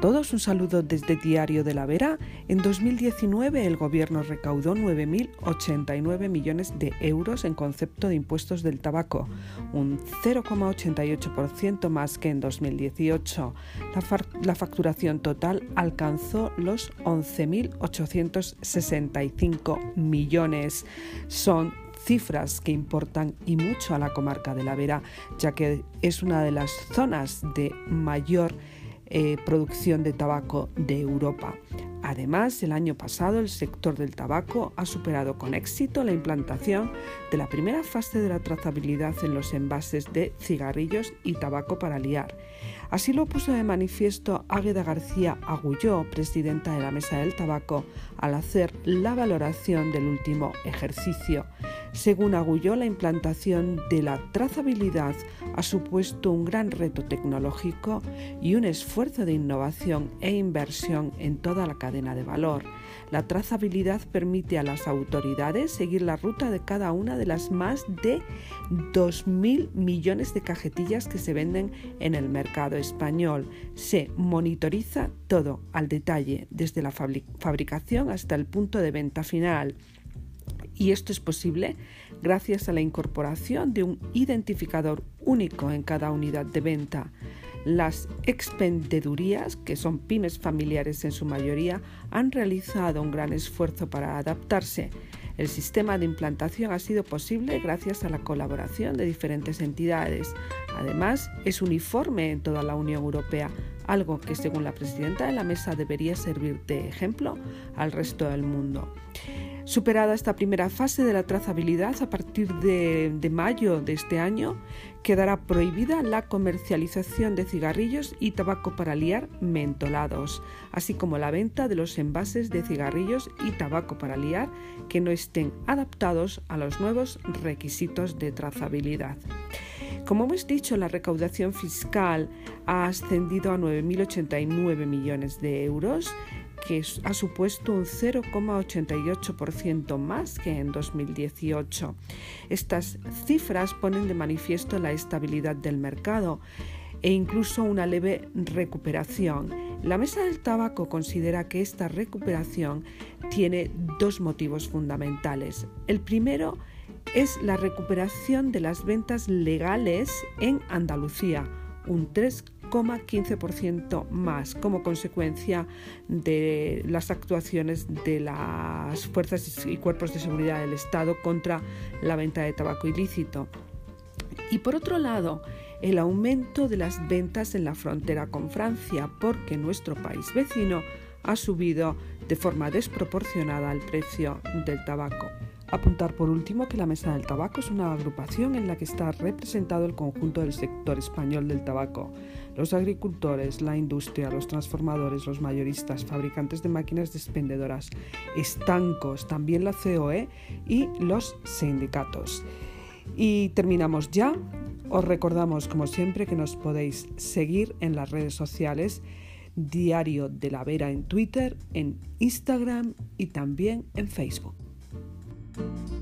todos, un saludo desde Diario de la Vera. En 2019 el gobierno recaudó 9.089 millones de euros en concepto de impuestos del tabaco, un 0,88% más que en 2018. La, la facturación total alcanzó los 11.865 millones. Son cifras que importan y mucho a la comarca de la Vera, ya que es una de las zonas de mayor eh, producción de tabaco de Europa. Además, el año pasado el sector del tabaco ha superado con éxito la implantación de la primera fase de la trazabilidad en los envases de cigarrillos y tabaco para liar. Así lo puso de manifiesto Águeda García Agulló, presidenta de la Mesa del Tabaco, al hacer la valoración del último ejercicio. Según Agulló, la implantación de la trazabilidad ha supuesto un gran reto tecnológico y un esfuerzo de innovación e inversión en toda la cadena de valor. La trazabilidad permite a las autoridades seguir la ruta de cada una de las más de 2.000 millones de cajetillas que se venden en el mercado español. Se monitoriza todo al detalle, desde la fabricación hasta el punto de venta final. Y esto es posible gracias a la incorporación de un identificador único en cada unidad de venta. Las expendedurías, que son pymes familiares en su mayoría, han realizado un gran esfuerzo para adaptarse. El sistema de implantación ha sido posible gracias a la colaboración de diferentes entidades. Además, es uniforme en toda la Unión Europea, algo que según la presidenta de la mesa debería servir de ejemplo al resto del mundo. Superada esta primera fase de la trazabilidad, a partir de, mayo de este año quedará prohibida la comercialización de cigarrillos y tabaco para liar mentolados, así como la venta de los envases de cigarrillos y tabaco para liar que no estén adaptados a los nuevos requisitos de trazabilidad. Como hemos dicho, la recaudación fiscal ha ascendido a 9.089 millones de euros que ha supuesto un 0,88% más que en 2018. Estas cifras ponen de manifiesto la estabilidad del mercado e incluso una leve recuperación. La Mesa del Tabaco considera que esta recuperación tiene dos motivos fundamentales. El primero es la recuperación de las ventas legales en Andalucía, un 3, 15% más como consecuencia de las actuaciones de las fuerzas y cuerpos de seguridad del Estado contra la venta de tabaco ilícito. Y por otro lado, el aumento de las ventas en la frontera con Francia, porque nuestro país vecino ha subido de forma desproporcionada el precio del tabaco. Apuntar por último que la Mesa del Tabaco es una agrupación en la que está representado el conjunto del sector español del tabaco, los agricultores, la industria, los transformadores, los mayoristas, fabricantes de máquinas expendedoras, estancos, también la COE y los sindicatos. Y terminamos ya. Os recordamos, como siempre, que nos podéis seguir en las redes sociales Diario de la Vera en Twitter, en Instagram y también en Facebook. Thank you.